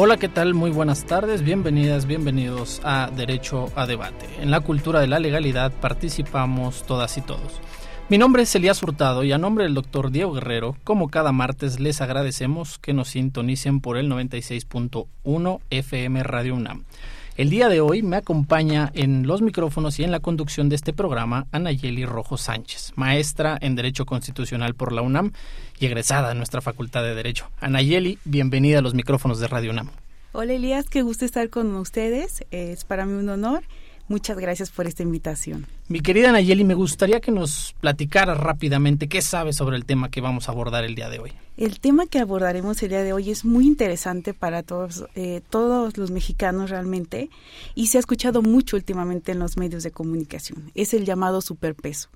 Hola, ¿qué tal? Muy buenas tardes, bienvenidas, bienvenidos a Derecho a Debate. En la cultura de la legalidad participamos todas y todos. Mi nombre es Elías Hurtado y a nombre del doctor Diego Guerrero, como cada martes les agradecemos que nos sintonicen por el 96.1 FM Radio UNAM. El día de hoy me acompaña en los micrófonos y en la conducción de este programa Anayeli Rojo Sánchez, maestra en Derecho Constitucional por la UNAM y egresada en nuestra Facultad de Derecho. Anayeli, bienvenida a los micrófonos de Radio UNAM. Hola Elías, qué gusto estar con ustedes. Es para mí un honor Muchas gracias por esta invitación. Mi querida Nayeli, me gustaría que nos platicara rápidamente qué sabe sobre el tema que vamos a abordar el día de hoy. El tema que abordaremos el día de hoy es muy interesante para todos, eh, todos los mexicanos realmente y se ha escuchado mucho últimamente en los medios de comunicación. Es el llamado superpeso.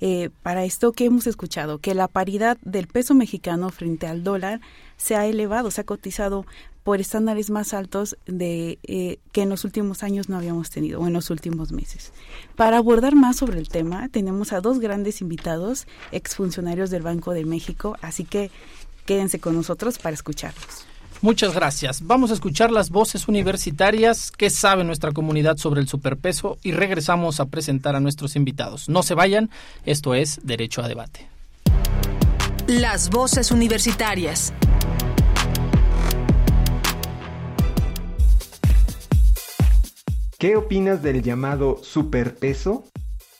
Eh, para esto, ¿qué hemos escuchado? Que la paridad del peso mexicano frente al dólar se ha elevado, se ha cotizado por estándares más altos de eh, que en los últimos años no habíamos tenido o en los últimos meses. Para abordar más sobre el tema, tenemos a dos grandes invitados, exfuncionarios del Banco de México, así que quédense con nosotros para escucharlos. Muchas gracias. Vamos a escuchar las voces universitarias que sabe nuestra comunidad sobre el superpeso y regresamos a presentar a nuestros invitados. No se vayan, esto es Derecho a Debate. Las voces universitarias. ¿Qué opinas del llamado superpeso?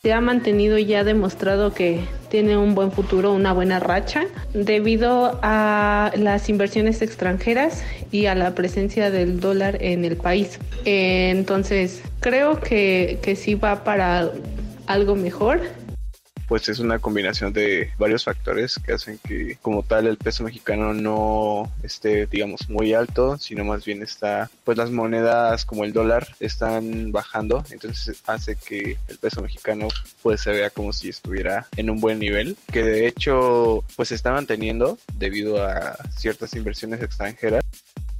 Se ha mantenido y ya demostrado que tiene un buen futuro, una buena racha, debido a las inversiones extranjeras y a la presencia del dólar en el país. Entonces, creo que, que sí va para algo mejor pues es una combinación de varios factores que hacen que como tal el peso mexicano no esté digamos muy alto, sino más bien está pues las monedas como el dólar están bajando, entonces hace que el peso mexicano pues se vea como si estuviera en un buen nivel, que de hecho pues se está manteniendo debido a ciertas inversiones extranjeras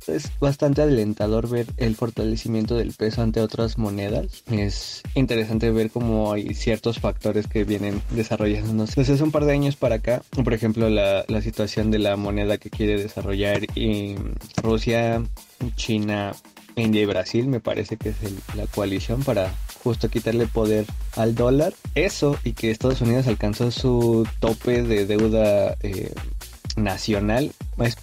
es bastante alentador ver el fortalecimiento del peso ante otras monedas. Es interesante ver cómo hay ciertos factores que vienen desarrollándose desde un par de años para acá. Por ejemplo, la, la situación de la moneda que quiere desarrollar Rusia, China, India y Brasil, me parece que es la coalición para justo quitarle poder al dólar. Eso y que Estados Unidos alcanzó su tope de deuda eh, nacional es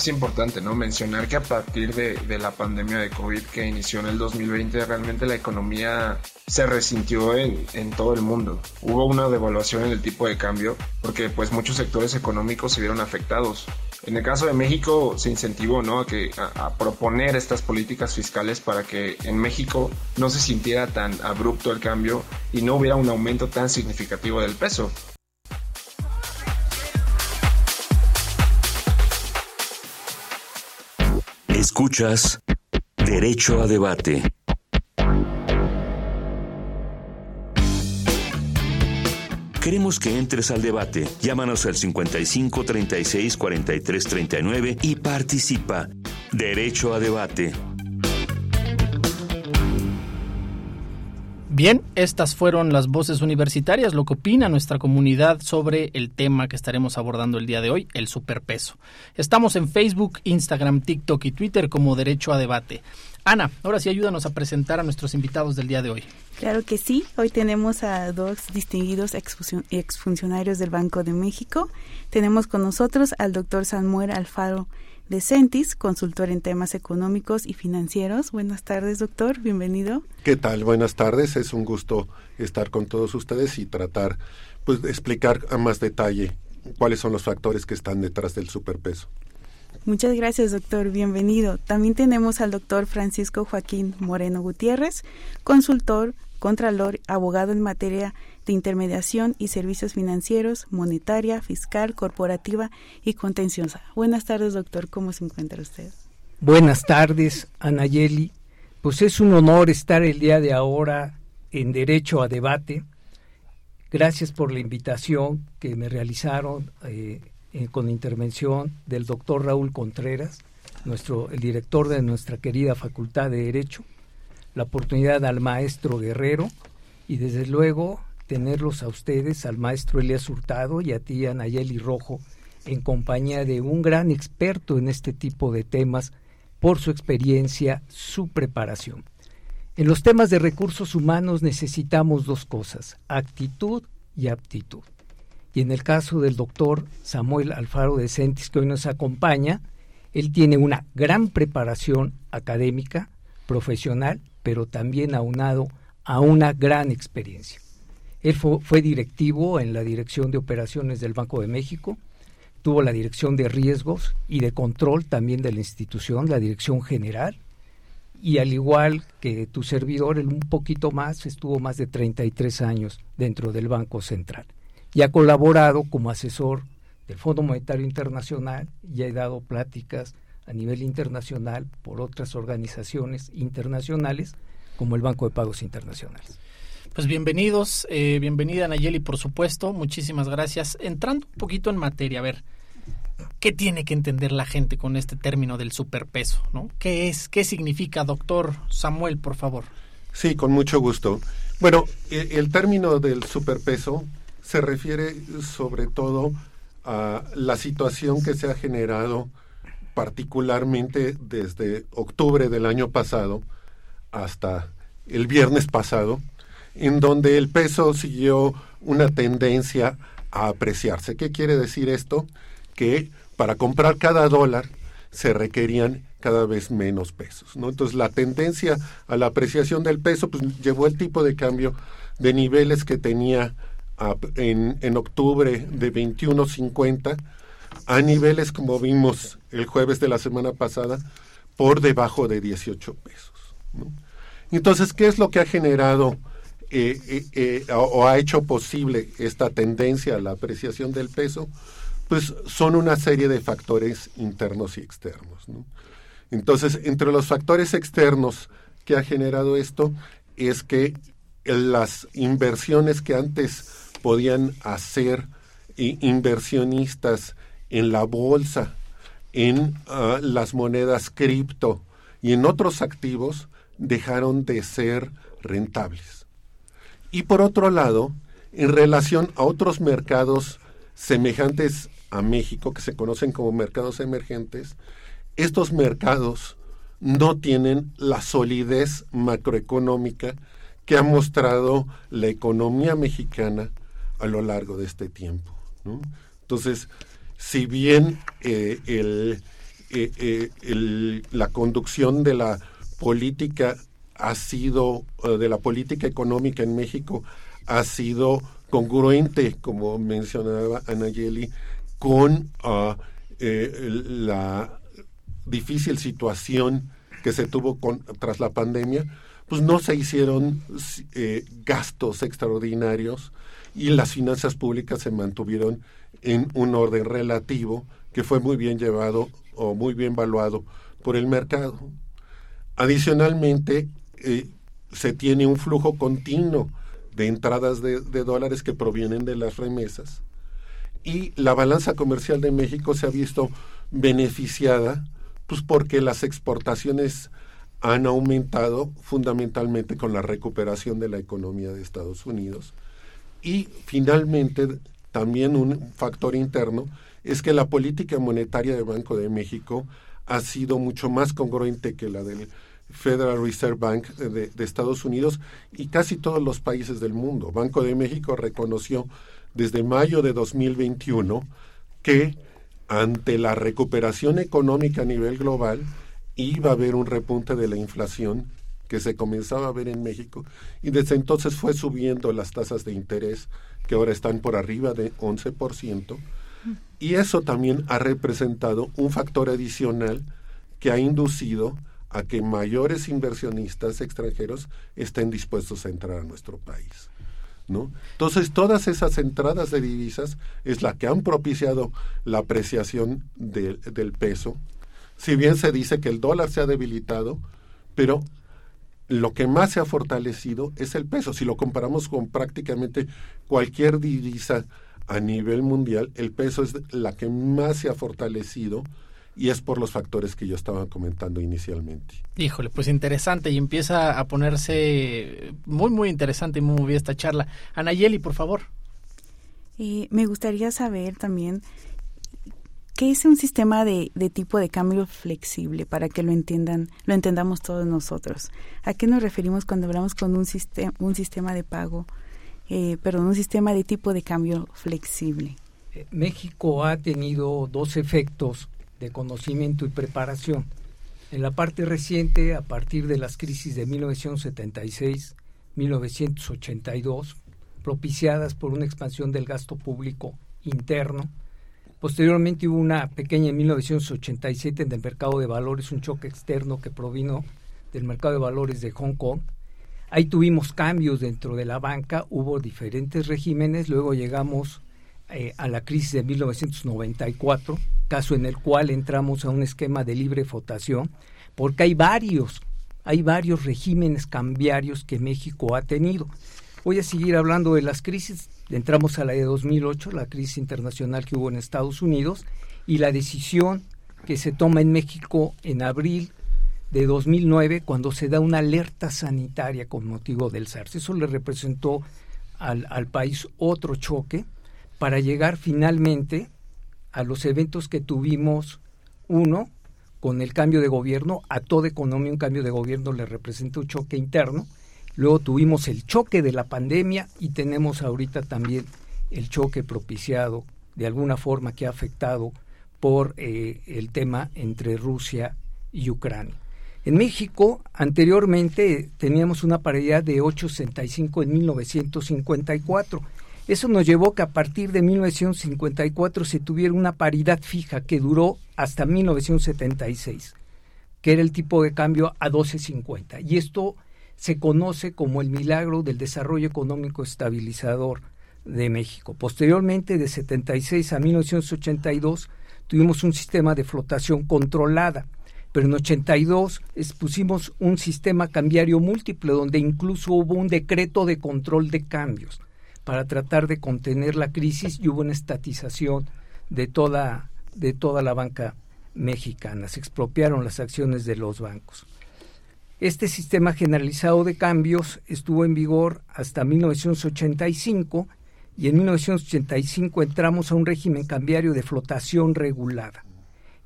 es importante ¿no? mencionar que a partir de, la pandemia de COVID que inició en el 2020, realmente la economía se resintió en, en, todo el mundo. Hubo una devaluación en el tipo de cambio porque pues muchos sectores económicos se vieron afectados. En el caso de México se incentivó ¿no? a, que, a proponer estas políticas fiscales para que en México no se sintiera tan abrupto el cambio y no hubiera un aumento tan significativo del peso. Escuchas Derecho a Debate. Queremos que entres al debate. Llámanos al 55 36 43 39 y participa. Derecho a Debate. Bien, estas fueron las voces universitarias, lo que opina nuestra comunidad sobre el tema que estaremos abordando el día de hoy, el superpeso. Estamos en Facebook, Instagram, TikTok y Twitter como Derecho a Debate. Ana, ahora sí ayúdanos a presentar a nuestros invitados del día de hoy. Claro que sí, hoy tenemos a dos distinguidos exfuncionarios del Banco de México. Tenemos con nosotros al doctor Samuel Alfaro de consultor en temas económicos y financieros. Buenas tardes, doctor. Bienvenido. ¿Qué tal? Buenas tardes. Es un gusto estar con todos ustedes y tratar, pues, de explicar a más detalle cuáles son los factores que están detrás del superpeso. Muchas gracias, doctor. Bienvenido. También tenemos al doctor Francisco Joaquín Moreno Gutiérrez, consultor, contralor, abogado en materia de intermediación y servicios financieros, monetaria, fiscal, corporativa y contenciosa. Buenas tardes, doctor. ¿Cómo se encuentra usted? Buenas tardes, Anayeli. Pues es un honor estar el día de ahora en Derecho a Debate. Gracias por la invitación que me realizaron eh, eh, con intervención del doctor Raúl Contreras, nuestro, el director de nuestra querida Facultad de Derecho, la oportunidad al maestro Guerrero y desde luego tenerlos a ustedes, al maestro Elías Hurtado y a ti, Anayeli Rojo, en compañía de un gran experto en este tipo de temas por su experiencia, su preparación. En los temas de recursos humanos necesitamos dos cosas, actitud y aptitud. Y en el caso del doctor Samuel Alfaro de Centis, que hoy nos acompaña, él tiene una gran preparación académica, profesional, pero también aunado a una gran experiencia. Él fue, directivo en la Dirección de Operaciones del Banco de México, tuvo la Dirección de Riesgos y de Control también de la institución, la Dirección General, y al igual que tu servidor, él un poquito más, estuvo más de 33 años dentro del Banco Central y ha colaborado como asesor del Fondo Monetario Internacional y ha dado pláticas a nivel internacional por otras organizaciones internacionales como el Banco de Pagos Internacionales. Pues bienvenidos, eh, bienvenida Nayeli, por supuesto, muchísimas gracias. Entrando un poquito en materia, a ver, ¿qué tiene que entender la gente con este término del superpeso? ¿no? ¿Qué es? ¿Qué significa, doctor Samuel, por favor? Sí, con mucho gusto. Bueno, e, el término del superpeso se refiere sobre todo a la situación que se ha generado particularmente desde octubre del año pasado hasta el viernes pasado, en donde el peso siguió una tendencia a apreciarse. ¿Qué quiere decir esto? Que para comprar cada dólar se requerían cada vez menos pesos. Entonces la tendencia a la apreciación del peso pues, llevó el tipo de cambio de niveles que tenía en, en octubre de 21.50 a niveles como vimos el jueves de la semana pasada por debajo de 18 pesos. Entonces, ¿qué es lo que ha generado eh, eh, eh, o, ha hecho posible esta tendencia a la apreciación del peso? Pues son una serie de factores internos y externos. Entonces, entre los factores externos que ha generado esto es que las inversiones que antes podían hacer inversionistas en la bolsa, en ah, las monedas cripto y en otros activos dejaron de ser rentables. Y por otro lado, en relación a otros mercados semejantes a México, que se conocen como mercados emergentes, estos mercados no tienen la solidez macroeconómica que ha mostrado la economía mexicana a lo largo de este tiempo. Entonces, si bien eh, eh, eh, la conducción de la política ha sido, de la política económica en México ha sido congruente, como mencionaba Anayeli, con ah, la difícil situación que se tuvo con, tras la pandemia, pues no se hicieron gastos extraordinarios y las finanzas públicas se mantuvieron en un orden relativo que fue muy bien llevado o muy bien valuado por el mercado. Adicionalmente, eh, se tiene un flujo continuo de entradas de, dólares que provienen de las remesas y la balanza comercial de México se ha visto beneficiada pues porque las exportaciones han aumentado fundamentalmente con la recuperación de la economía de Estados Unidos. Y finalmente, también un factor interno es que la política monetaria del Banco de México ha sido mucho más congruente que la del Federal Reserve Bank de, Estados Unidos y casi todos los países del mundo. Banco de México reconoció desde mayo de 2021 que ante la recuperación económica a nivel global, iba a haber un repunte de la inflación que se comenzaba a ver en México y desde entonces fue subiendo las tasas de interés que ahora están por arriba de 11% y eso también ha representado un factor adicional que ha inducido a que mayores inversionistas extranjeros estén dispuestos a entrar a nuestro país. ¿no? Entonces, todas esas entradas de divisas es la que han propiciado la apreciación del peso. Si bien se dice que el dólar se ha debilitado, pero lo que más se ha fortalecido es el peso. Si lo comparamos con prácticamente cualquier divisa a nivel mundial, el peso es la que más se ha fortalecido y es por los factores que yo estaba comentando inicialmente. Híjole, pues interesante y empieza a ponerse muy, muy interesante y muy bien esta charla. Anayeli, por favor. Eh, me gustaría saber también qué es un sistema de, de, tipo de cambio flexible para que lo entiendan, lo entendamos todos nosotros. ¿A qué nos referimos cuando hablamos con un sistema, un sistema de pago, eh, perdón, un sistema de tipo de cambio flexible? Eh, México ha tenido dos efectos de conocimiento y preparación. En la parte reciente, a partir de las crisis de 1976-1982, propiciadas por una expansión del gasto público interno, posteriormente hubo una pequeña en 1987 en el mercado de valores, un choque externo que provino del mercado de valores de Hong Kong. Ahí tuvimos cambios dentro de la banca, hubo diferentes regímenes, luego llegamos eh, a la crisis de 1994, caso en el cual entramos a un esquema de libre votación, porque hay varios, hay varios regímenes cambiarios que México ha tenido. Voy a seguir hablando de las crisis. Entramos a la de 2008, la crisis internacional que hubo en Estados Unidos, y la decisión que se toma en México en abril de 2009 cuando se da una alerta sanitaria con motivo del SARS. Eso le representó al, al país otro choque para llegar finalmente a los eventos que tuvimos, uno, con el cambio de gobierno, a toda economía un cambio de gobierno le representa un choque interno, luego tuvimos el choque de la pandemia y tenemos ahorita también el choque propiciado de alguna forma que ha afectado por eh, el tema entre Rusia y Ucrania. En México, anteriormente teníamos una paridad de 8.65 en 1954 eso nos llevó que a partir de 1954 se tuviera una paridad fija que duró hasta 1976, que era el tipo de cambio a 12.50. Y esto se conoce como el milagro del desarrollo económico estabilizador de México. Posteriormente, de 76 a 1982, tuvimos un sistema de flotación controlada, pero en 82 pusimos un sistema cambiario múltiple donde incluso hubo un decreto de control de cambios para tratar de contener la crisis y hubo una estatización de toda, de toda la banca mexicana. Se expropiaron las acciones de los bancos. Este sistema generalizado de cambios estuvo en vigor hasta 1985 y en 1985 entramos a un régimen cambiario de flotación regulada.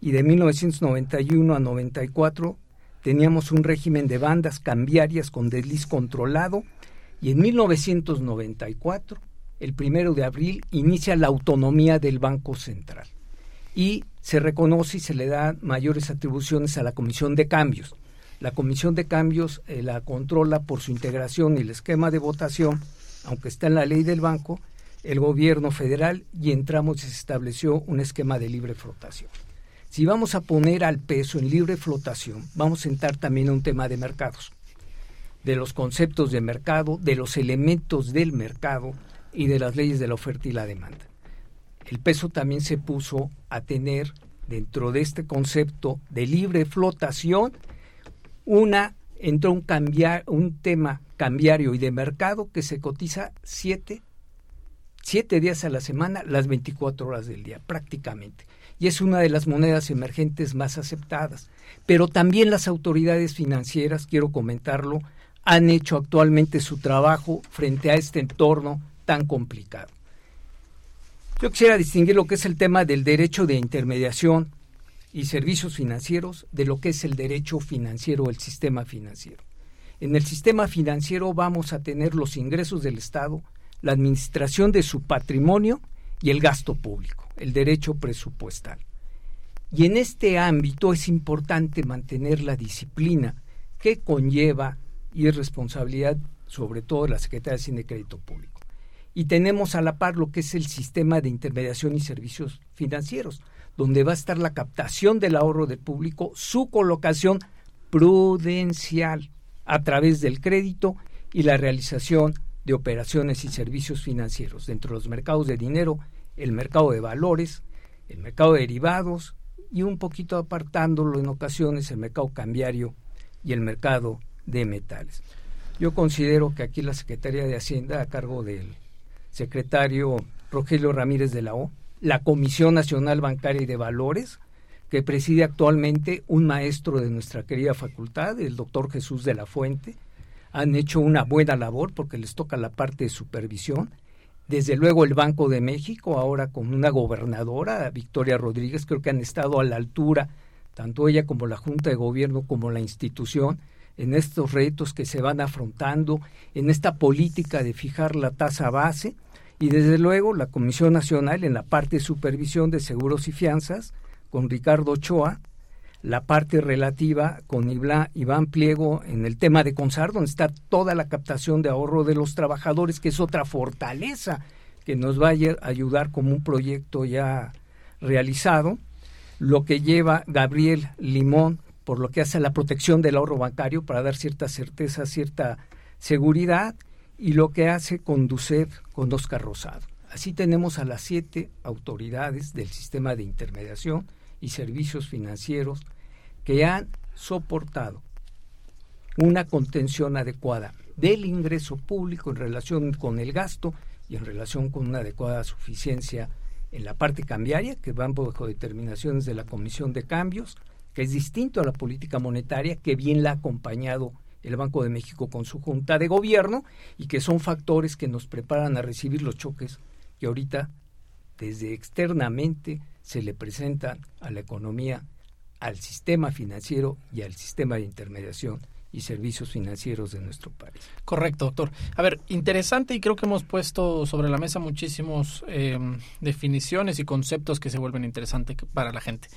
Y de 1991 a 94 teníamos un régimen de bandas cambiarias con desliz controlado y en 1994, el primero de abril, inicia la autonomía del Banco Central y se reconoce y se le dan mayores atribuciones a la Comisión de Cambios. La Comisión de Cambios eh, la controla por su integración y el esquema de votación, aunque está en la ley del banco, el gobierno federal y entramos y se estableció un esquema de libre flotación. Si vamos a poner al peso en libre flotación, vamos a entrar también a un tema de mercados de los conceptos de mercado, de los elementos del mercado y de las leyes de la oferta y la demanda. El peso también se puso a tener dentro de este concepto de libre flotación una entró un cambiar un tema cambiario y de mercado que se cotiza siete siete días a la semana, las 24 horas del día, prácticamente. Y es una de las monedas emergentes más aceptadas. Pero también las autoridades financieras, quiero comentarlo, han hecho actualmente su trabajo frente a este entorno tan complicado. Yo quisiera distinguir lo que es el tema del derecho de intermediación y servicios financieros de lo que es el derecho financiero el sistema financiero. En el sistema financiero vamos a tener los ingresos del Estado, la administración de su patrimonio y el gasto público, el derecho presupuestal. Y en este ámbito es importante mantener la disciplina que conlleva y es responsabilidad sobre todo de la Secretaría de Hacienda Crédito Público. Y tenemos a la par lo que es el sistema de intermediación y servicios financieros, donde va a estar la captación del ahorro del público, su colocación prudencial a través del crédito y la realización de operaciones y servicios financieros dentro de los mercados de dinero, el mercado de valores, el mercado de derivados y un poquito apartándolo en ocasiones el mercado cambiario y el mercado de metales. Yo considero que aquí la Secretaría de Hacienda, a cargo del secretario Rogelio Ramírez de la O, la Comisión Nacional Bancaria y de Valores, que preside actualmente un maestro de nuestra querida facultad, el doctor Jesús de la Fuente, han hecho una buena labor porque les toca la parte de supervisión. Desde luego el Banco de México, ahora con una gobernadora, Victoria Rodríguez, creo que han estado a la altura, tanto ella como la Junta de Gobierno, como la institución, en estos retos que se van afrontando, en esta política de fijar la tasa base y desde luego la Comisión Nacional en la parte de supervisión de seguros y fianzas con Ricardo Ochoa, la parte relativa con Iván Pliego en el tema de CONSAR, donde está toda la captación de ahorro de los trabajadores, que es otra fortaleza que nos va a ayudar como un proyecto ya realizado, lo que lleva Gabriel Limón por lo que hace a la protección del ahorro bancario para dar cierta certeza, cierta seguridad, y lo que hace conducir con Oscar Rosado. Así tenemos a las siete autoridades del sistema de intermediación y servicios financieros que han soportado una contención adecuada del ingreso público en relación con el gasto y en relación con una adecuada suficiencia en la parte cambiaria, que van bajo determinaciones de la Comisión de Cambios, que es distinto a la política monetaria, que bien la ha acompañado el Banco de México con su junta de gobierno y que son factores que nos preparan a recibir los choques que ahorita desde externamente se le presentan a la economía, al sistema financiero y al sistema de intermediación y servicios financieros de nuestro país. Correcto, doctor. A ver, interesante y creo que hemos puesto sobre la mesa muchísimos eh, definiciones y conceptos que se vuelven interesantes para la gente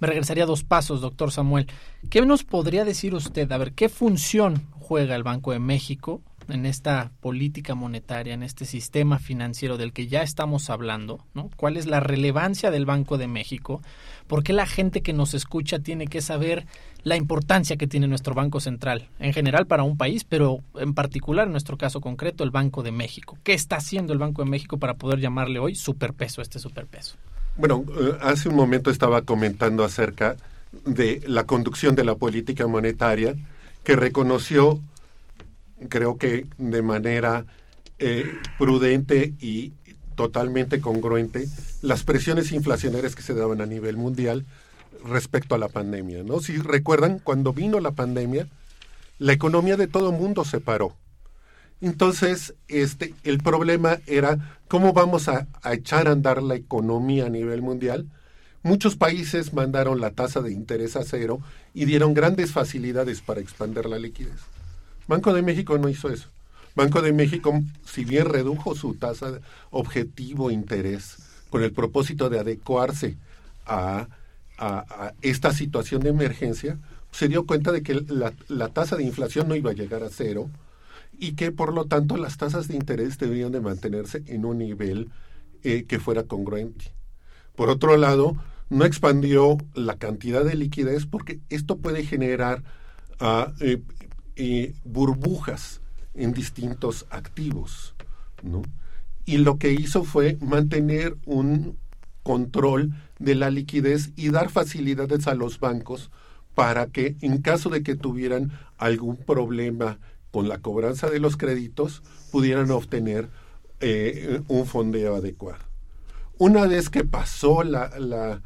me regresaría dos pasos, doctor Samuel. ¿Qué nos podría decir usted? A ver, ¿qué función juega el Banco de México en esta política monetaria, en este sistema financiero del que ya estamos hablando? ¿no? ¿Cuál es la relevancia del Banco de México? ¿Por qué la gente que nos escucha tiene que saber la importancia que tiene nuestro Banco Central, en general para un país, pero en particular en nuestro caso concreto, el Banco de México? ¿Qué está haciendo el Banco de México para poder llamarle hoy superpeso, este superpeso? Bueno, eh, hace un momento estaba comentando acerca de la conducción de la política monetaria que reconoció, creo que de manera eh, prudente y totalmente congruente, las presiones inflacionarias que se daban a nivel mundial respecto a la pandemia. ¿no? Si recuerdan, cuando vino la pandemia, la economía de todo mundo se paró. Entonces, este, el problema era cómo vamos a, echar a andar la economía a nivel mundial. Muchos países mandaron la tasa de interés a cero y dieron grandes facilidades para expandir la liquidez. Banco de México no hizo eso. Banco de México, si bien redujo su tasa de objetivo interés con el propósito de adecuarse a, esta situación de emergencia, se dio cuenta de que la, la tasa de inflación no iba a llegar a cero, y que por lo tanto las tasas de interés deberían de mantenerse en un nivel eh, que fuera congruente. Por otro lado, no expandió la cantidad de liquidez porque esto puede generar ah, eh, eh, burbujas en distintos activos. ¿no? Y lo que hizo fue mantener un control de la liquidez y dar facilidades a los bancos para que en caso de que tuvieran algún problema con la cobranza de los créditos pudieran obtener eh, un fondeo adecuado. Una vez que pasó la, la,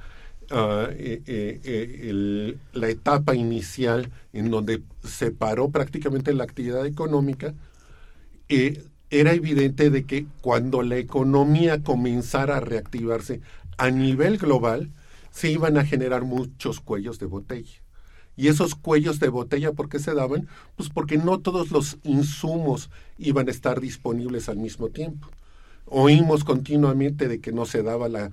ah, eh, eh, la etapa inicial en donde se paró prácticamente la actividad económica, era evidente de que cuando la economía comenzara a reactivarse a nivel global, se iban a generar muchos cuellos de botella. Y esos cuellos de botella, ¿por qué se daban? Pues porque no todos los insumos iban a estar disponibles al mismo tiempo. Oímos continuamente de que no se daba la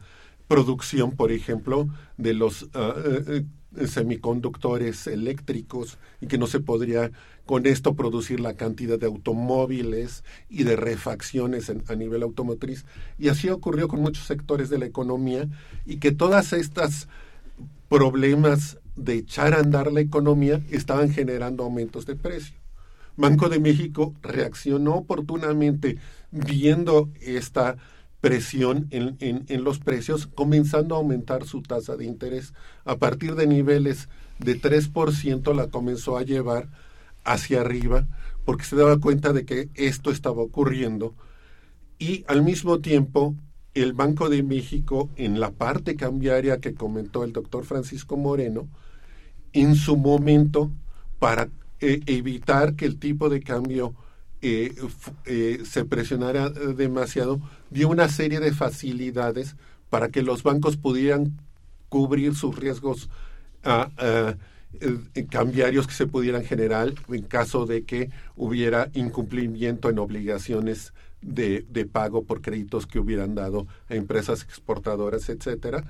producción, por ejemplo, de los eh, semiconductores eléctricos y que no se podría con esto producir la cantidad de automóviles y de refacciones a nivel automotriz. Y así ocurrió con muchos sectores de la economía y que todas estas problemas de echar a andar la economía estaban generando aumentos de precio. Banco de México reaccionó oportunamente viendo esta presión en, en, los precios, comenzando a aumentar su tasa de interés. A partir de niveles de 3% la comenzó a llevar hacia arriba porque se daba cuenta de que esto estaba ocurriendo y al mismo tiempo el Banco de México en la parte cambiaria que comentó el doctor Francisco Moreno, en su momento para eh, evitar que el tipo de cambio eh, eh, se presionara demasiado, dio una serie de facilidades para que los bancos pudieran cubrir sus riesgos ah, ah, cambiarios que se pudieran generar en caso de que hubiera incumplimiento en obligaciones de, de pago por créditos que hubieran dado a empresas exportadoras, etcétera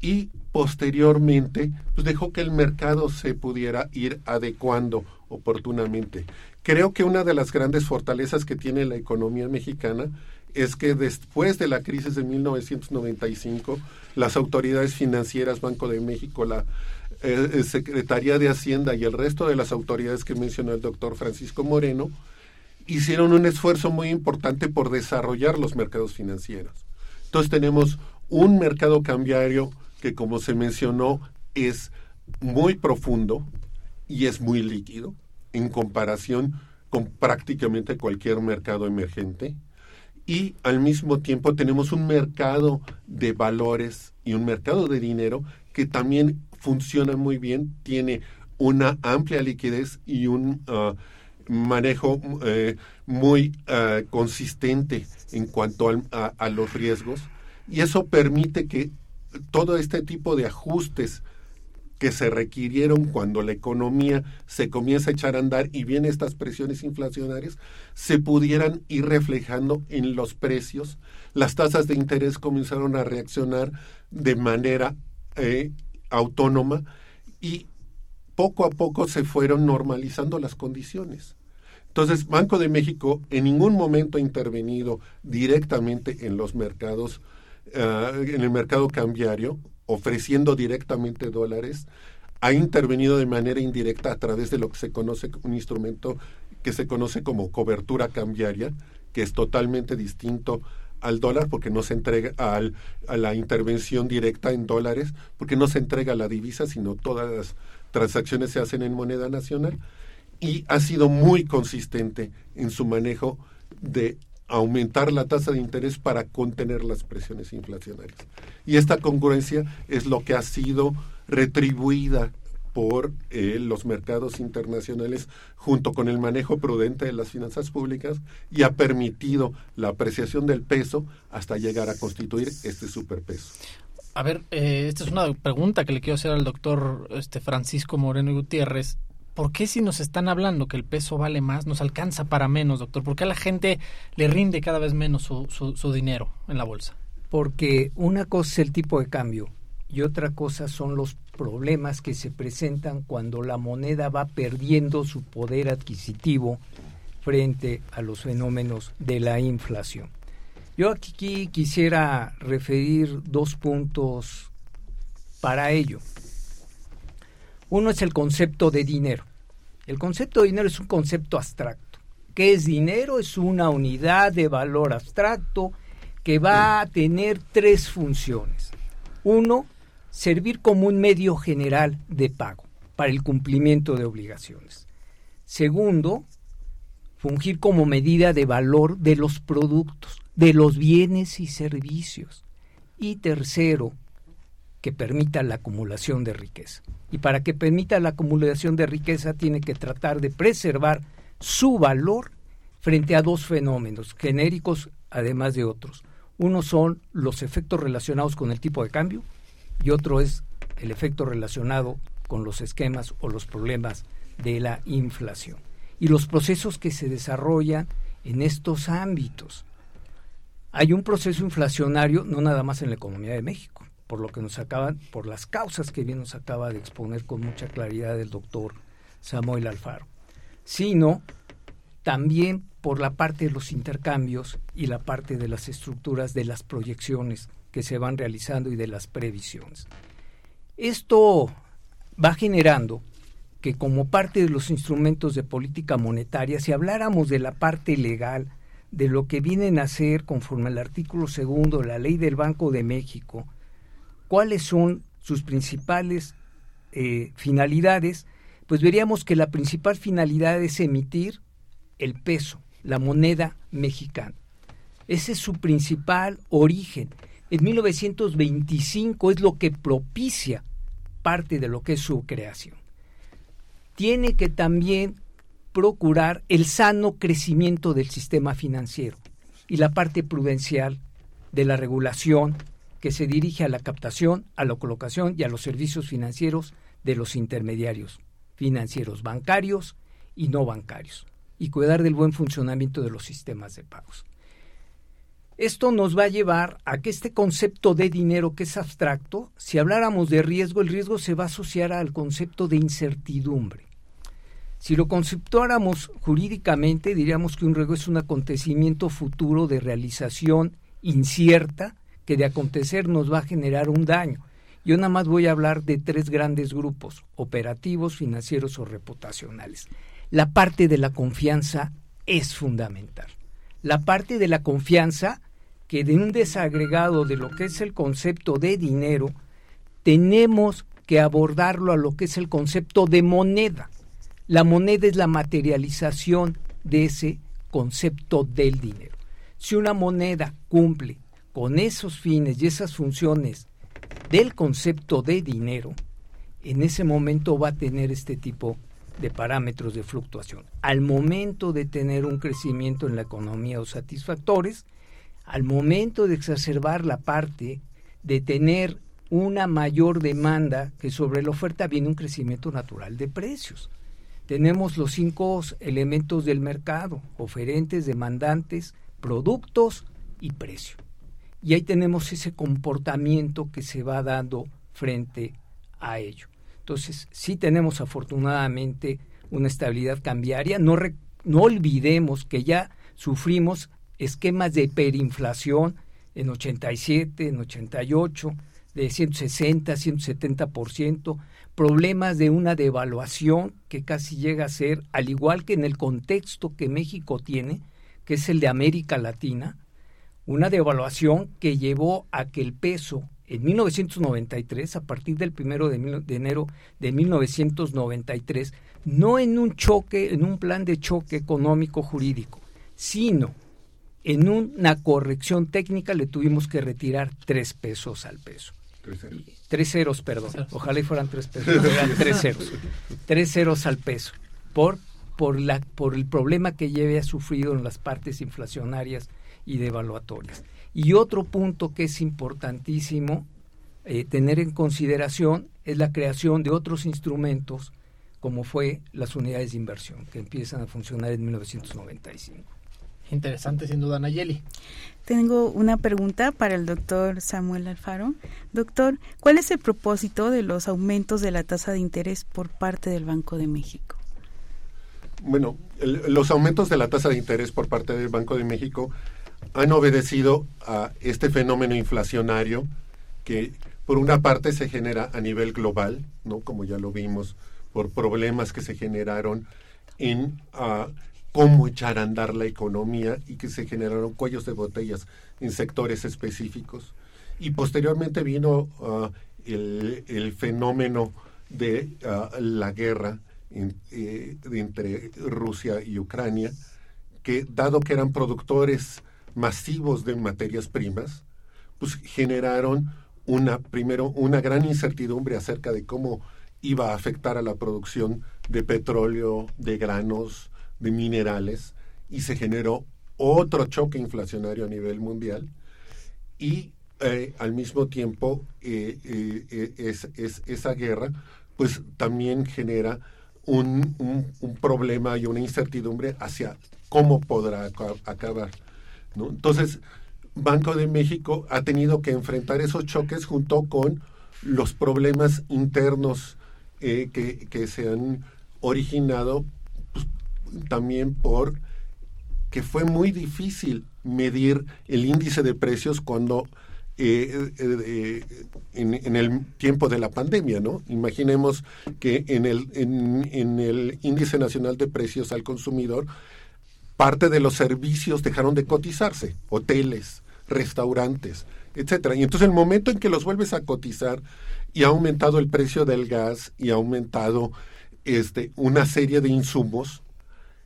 y posteriormente pues dejó que el mercado se pudiera ir adecuando oportunamente. Creo que una de las grandes fortalezas que tiene la economía mexicana es que después de la crisis de 1995, las autoridades financieras, Banco de México, la eh, eh, Secretaría de Hacienda y el resto de las autoridades que mencionó el doctor Francisco Moreno, hicieron un esfuerzo muy importante por desarrollar los mercados financieros. Entonces tenemos un mercado cambiario que como se mencionó es muy profundo y es muy líquido en comparación con prácticamente cualquier mercado emergente. Y al mismo tiempo tenemos un mercado de valores y un mercado de dinero que también funciona muy bien, tiene una amplia liquidez y un uh, manejo eh, muy uh, consistente en cuanto a los riesgos. Y eso permite que todo este tipo de ajustes que se requirieron cuando la economía se comienza a echar a andar y vienen estas presiones inflacionarias, se pudieran ir reflejando en los precios. Las tasas de interés comenzaron a reaccionar de manera eh, autónoma y poco a poco se fueron normalizando las condiciones. Entonces, Banco de México en ningún momento ha intervenido directamente en los mercados eh, en el mercado cambiario, ofreciendo directamente dólares, ha intervenido de manera indirecta a través de lo que se conoce un instrumento que se conoce como cobertura cambiaria, que es totalmente distinto al dólar porque no se entrega al, a la intervención directa en dólares, porque no se entrega la divisa, sino todas las transacciones se hacen en moneda nacional y ha sido muy consistente en su manejo de aumentar la tasa de interés para contener las presiones inflacionarias. Y esta congruencia es lo que ha sido retribuida por eh, los mercados internacionales junto con el manejo prudente de las finanzas públicas y ha permitido la apreciación del peso hasta llegar a constituir este superpeso. A ver, eh, esta es una pregunta que le quiero hacer al doctor este, Francisco Moreno Gutiérrez. ¿Por qué si nos están hablando que el peso vale más, nos alcanza para menos, doctor? ¿Por qué a la gente le rinde cada vez menos su, su, dinero en la bolsa? Porque una cosa es el tipo de cambio y otra cosa son los problemas que se presentan cuando la moneda va perdiendo su poder adquisitivo frente a los fenómenos de la inflación. Yo aquí quisiera referir dos puntos para ello. Uno es el concepto de dinero. El concepto de dinero es un concepto abstracto. ¿Qué es dinero? Es una unidad de valor abstracto que va a tener tres funciones. Uno, servir como un medio general de pago para el cumplimiento de obligaciones. Segundo, fungir como medida de valor de los productos, de los bienes y servicios. Y tercero, que permita la acumulación de riqueza. Y para que permita la acumulación de riqueza tiene que tratar de preservar su valor frente a dos fenómenos genéricos, además de otros. Uno son los efectos relacionados con el tipo de cambio y otro es el efecto relacionado con los esquemas o los problemas de la inflación. Y los procesos que se desarrollan en estos ámbitos. hay un proceso inflacionario no nada más en la economía de México, por lo que nos acaban, por las causas que bien nos acaba de exponer con mucha claridad el doctor Samuel Alfaro, sino también por la parte de los intercambios y la parte de las estructuras de las proyecciones que se van realizando y de las previsiones. Esto va generando que como parte de los instrumentos de política monetaria, si habláramos de la parte legal, de lo que vienen a ser conforme al artículo segundo de la ley del Banco de México, cuáles son sus principales eh, finalidades, pues veríamos que la principal finalidad es emitir el peso, la moneda mexicana. Ese es su principal origen. En 1925 es lo que propicia parte de lo que es su creación. Tiene que también procurar el sano crecimiento del sistema financiero y la parte prudencial de la regulación que se dirige a la captación, a la colocación y a los servicios financieros de los intermediarios financieros bancarios y no bancarios y cuidar del buen funcionamiento de los sistemas de pagos. Esto nos va a llevar a que este concepto de dinero que es abstracto, si habláramos de riesgo, el riesgo se va a asociar al concepto de incertidumbre. Si lo conceptuáramos jurídicamente, diríamos que un riesgo es un acontecimiento futuro de realización incierta que de acontecer nos va a generar un daño. Yo nada más voy a hablar de tres grandes grupos, operativos, financieros o reputacionales. La parte de la confianza es fundamental. La parte de la confianza que de un desagregado de lo que es el concepto de dinero, tenemos que abordarlo a lo que es el concepto de moneda. La moneda es la materialización de ese concepto del dinero. Si una moneda cumple con esos fines y esas funciones del concepto de dinero, en ese momento va a tener este tipo de parámetros de fluctuación. Al momento de tener un crecimiento en la economía o satisfactores, al momento de exacerbar la parte de tener una mayor demanda que sobre la oferta viene un crecimiento natural de precios tenemos los cinco elementos del mercado, oferentes, demandantes, productos y precio. Y ahí tenemos ese comportamiento que se va dando frente a ello. Entonces, sí tenemos afortunadamente una estabilidad cambiaria. No, no olvidemos que ya sufrimos esquemas de hiperinflación en 87, en 88, de 160, 170%, problemas de una devaluación que casi llega a ser, al igual que en el contexto que México tiene, que es el de América Latina, una devaluación que llevó a que el peso en 1993, a partir del primero de, de, enero de 1993, no en un choque, en un plan de choque económico jurídico, sino en una corrección técnica le tuvimos que retirar tres pesos al peso. Tres ceros. perdón. Ojalá y fueran tres pesos. Eran tres ceros. tres ceros al peso. Por, por, la, por el problema que lleve ha sufrido en las partes inflacionarias y devaluatorias. Y otro punto que es importantísimo eh, tener en consideración es la creación de otros instrumentos como fue las unidades de inversión que empiezan a funcionar en 1995. Interesante, sin duda, Nayeli. Tengo una pregunta para el doctor Samuel Alfaro. Doctor, ¿cuál es el propósito de los aumentos de la tasa de interés por parte del Banco de México? Bueno, los aumentos de la tasa de interés por parte del Banco de México han obedecido a este fenómeno inflacionario que por una parte se genera a nivel global, ¿no? Como ya lo vimos, por problemas que se generaron en uh, cómo echar a andar la economía y que se generaron cuellos de botellas en sectores específicos. Y posteriormente vino uh, el, fenómeno de uh, la guerra eh, entre Rusia y Ucrania, que dado que eran productores masivos de materias primas, pues generaron una, primero, una gran incertidumbre acerca de cómo iba a afectar a la producción de petróleo, de granos, de minerales y se generó otro choque inflacionario a nivel mundial y eh, al mismo tiempo eh, eh, es, esa guerra pues también genera un, un, problema y una incertidumbre hacia cómo podrá acabar. Entonces, Banco de México ha tenido que enfrentar esos choques junto con los problemas internos eh, que, que, se han originado pues, también por que fue muy difícil medir el índice de precios cuando eh, eh, en, el tiempo de la pandemia, ¿no? Imaginemos que en el, en, el índice nacional de precios al consumidor, parte de los servicios dejaron de cotizarse, hoteles, restaurantes, etcétera. Y entonces el momento en que los vuelves a cotizar y ha aumentado el precio del gas y ha aumentado este, una serie de insumos,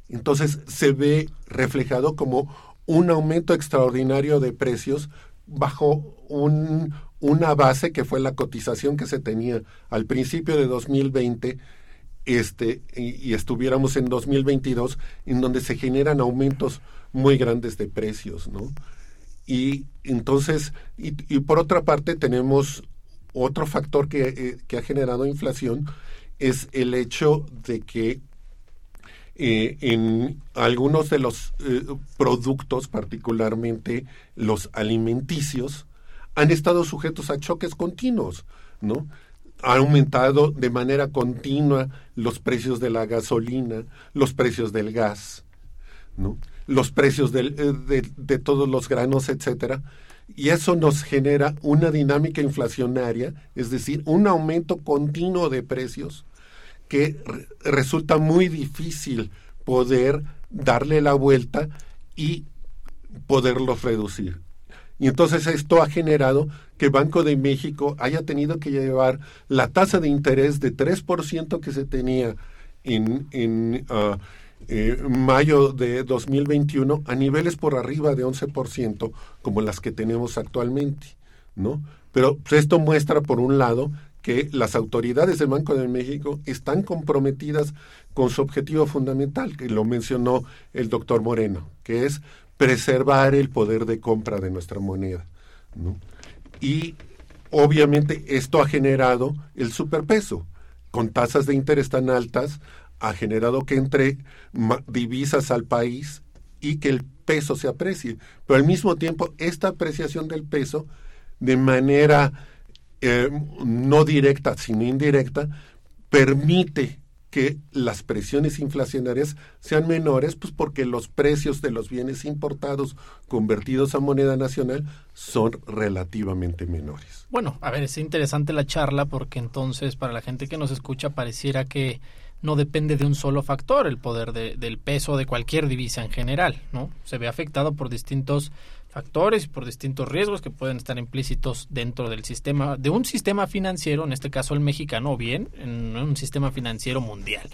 entonces se ve reflejado como un aumento extraordinario de precios bajo un, una base que fue la cotización que se tenía al principio de 2020 este, y, estuviéramos en 2022 en donde se generan aumentos muy grandes de precios, ¿no? Y entonces, y, por otra parte tenemos otro factor que, eh, que, ha generado inflación, es el hecho de que eh, en algunos de los eh, productos, particularmente los alimenticios, han estado sujetos a choques continuos, ¿no? Ha aumentado de manera continua los precios de la gasolina, los precios del gas, los precios eh, de, de, todos los granos, etcétera. Y eso nos genera una dinámica inflacionaria, es decir, un aumento continuo de precios que resulta muy difícil poder darle la vuelta y poderlos reducir. Y entonces esto ha generado que Banco de México haya tenido que llevar la tasa de interés de 3% que se tenía en, en uh, eh, mayo de 2021 a niveles por arriba de 11% como las que tenemos actualmente, ¿no? Pero pues, esto muestra, por un lado, que las autoridades del Banco de México están comprometidas con su objetivo fundamental, que lo mencionó el doctor Moreno, que es preservar el poder de compra de nuestra moneda. Y obviamente esto ha generado el superpeso. Con tasas de interés tan altas, ha generado que entre divisas al país y que el peso se aprecie. Pero al mismo tiempo, esta apreciación del peso, de manera eh, no directa, sino indirecta, permite que las presiones inflacionarias sean menores, pues porque los precios de los bienes importados convertidos a moneda nacional son relativamente menores. Bueno, a ver, es interesante la charla porque entonces para la gente que nos escucha pareciera que no depende de un solo factor el poder del peso de cualquier divisa en general, ¿no? Se ve afectado por distintos factores y por distintos riesgos que pueden estar implícitos dentro del sistema, de un sistema financiero, en este caso el mexicano, o bien en un sistema financiero mundial.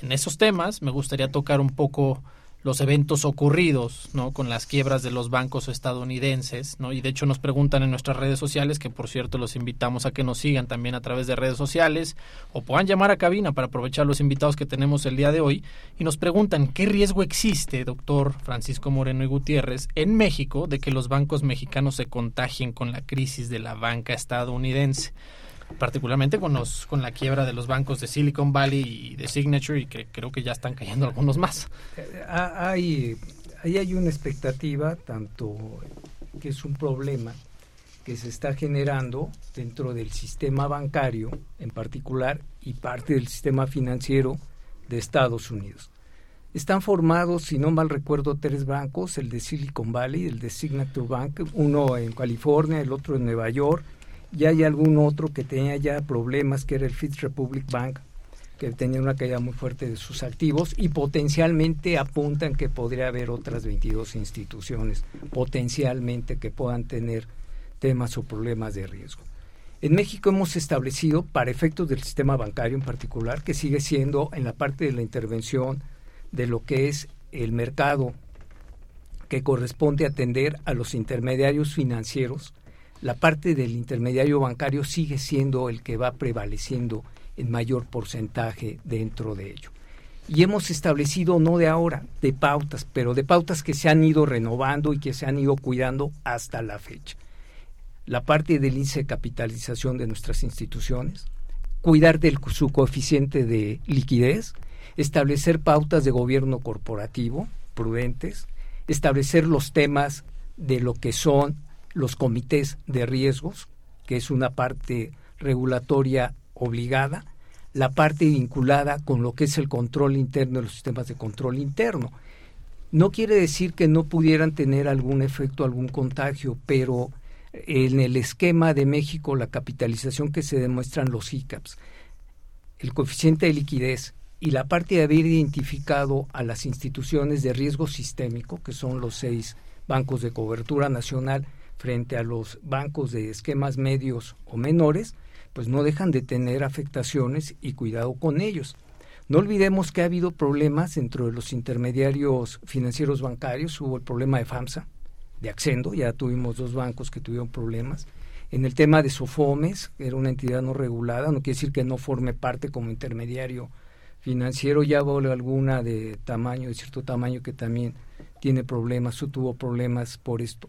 En esos temas me gustaría tocar un poco los eventos ocurridos, ¿no? Con las quiebras de los bancos estadounidenses, ¿no? Y de hecho nos preguntan en nuestras redes sociales, que por cierto los invitamos a que nos sigan también a través de redes sociales, o puedan llamar a cabina para aprovechar los invitados que tenemos el día de hoy, y nos preguntan qué riesgo existe, doctor Francisco Moreno y Gutiérrez, en México de que los bancos mexicanos se contagien con la crisis de la banca estadounidense particularmente con los con la quiebra de los bancos de Silicon Valley y de Signature y que creo que ya están cayendo algunos más. Eh, hay ahí hay una expectativa tanto que es un problema que se está generando dentro del sistema bancario en particular y parte del sistema financiero de Estados Unidos. Están formados, si no mal recuerdo, tres bancos, el de Silicon Valley, el de Signature Bank, uno en California, el otro en Nueva York ya hay algún otro que tenía ya problemas, que era el Fifth Republic Bank, que tenía una caída muy fuerte de sus activos y potencialmente apuntan que podría haber otras 22 instituciones, potencialmente que puedan tener temas o problemas de riesgo. En México hemos establecido, para efectos del sistema bancario en particular, que sigue siendo en la parte de la intervención de lo que es el mercado que corresponde atender a los intermediarios financieros, la parte del intermediario bancario sigue siendo el que va prevaleciendo en mayor porcentaje dentro de ello. Y hemos establecido, no de ahora, de pautas, pero de pautas que se han ido renovando y que se han ido cuidando hasta la fecha. La parte del índice de capitalización de nuestras instituciones, cuidar de su coeficiente de liquidez, establecer pautas de gobierno corporativo prudentes, establecer los temas de lo que son los comités de riesgos, que es una parte regulatoria obligada, la parte vinculada con lo que es el control interno los sistemas de control interno. No quiere decir que no pudieran tener algún efecto, algún contagio, pero en el esquema de México, la capitalización que se demuestran los ICAPs, el coeficiente de liquidez y la parte de haber identificado a las instituciones de riesgo sistémico, que son los seis bancos de cobertura nacional, frente a los bancos de esquemas medios o menores, pues no dejan de tener afectaciones y cuidado con ellos. No olvidemos que ha habido problemas dentro de los intermediarios financieros bancarios. Hubo el problema de FAMSA, de Accendo, ya tuvimos dos bancos que tuvieron problemas. En el tema de Sofomes, que era una entidad no regulada, no quiere decir que no forme parte como intermediario financiero, ya hubo alguna de tamaño, de cierto tamaño que también tiene problemas o tuvo problemas por esto.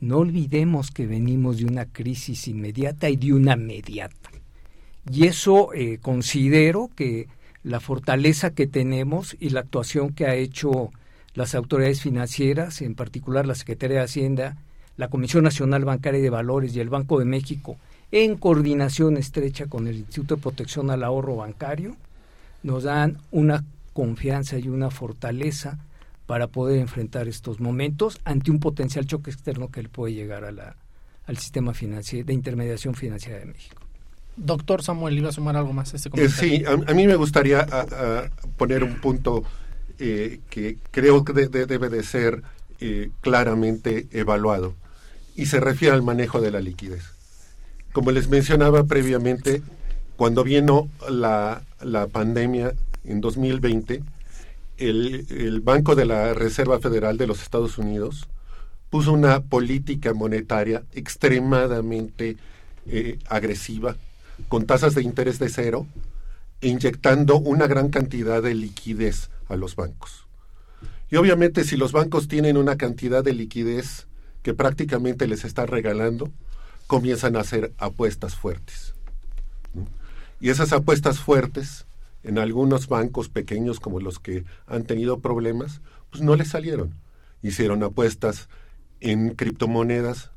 No olvidemos que venimos de una crisis inmediata y de una mediata. Y eso eh, considero que la fortaleza que tenemos y la actuación que ha hecho las autoridades financieras, en particular la Secretaría de Hacienda, la Comisión Nacional Bancaria de Valores y el Banco de México, en coordinación estrecha con el Instituto de Protección al Ahorro Bancario, nos dan una confianza y una fortaleza para poder enfrentar estos momentos ante un potencial choque externo que le puede llegar a la, al sistema financiero de intermediación financiera de México. Doctor Samuel, ¿iba a sumar algo más a este comentario? sí, a, mí me gustaría poner un punto eh, que creo que debe de ser eh, claramente evaluado y se refiere al manejo de la liquidez. Como les mencionaba previamente, cuando vino la, la pandemia en 2020, el, Banco de la Reserva Federal de los Estados Unidos puso una política monetaria extremadamente eh, agresiva, con tasas de interés de cero, inyectando una gran cantidad de liquidez a los bancos. Y obviamente si los bancos tienen una cantidad de liquidez que prácticamente les está regalando, comienzan a hacer apuestas fuertes. Y esas apuestas fuertes en algunos bancos pequeños como los que han tenido problemas, pues no les salieron. Hicieron apuestas en criptomonedas,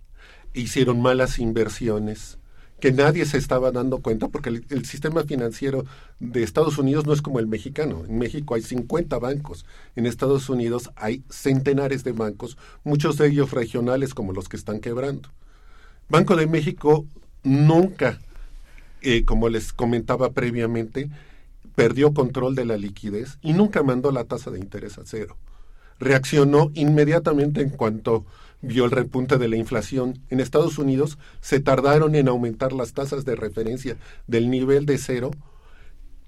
hicieron malas inversiones, que nadie se estaba dando cuenta porque el, sistema financiero de Estados Unidos no es como el mexicano. En México hay 50 bancos, en Estados Unidos hay centenares de bancos, muchos de ellos regionales como los que están quebrando. Banco de México nunca, eh, como les comentaba previamente, perdió control de la liquidez y nunca mandó la tasa de interés a cero. Reaccionó inmediatamente en cuanto vio el repunte de la inflación. En Estados Unidos se tardaron en aumentar las tasas de referencia del nivel de cero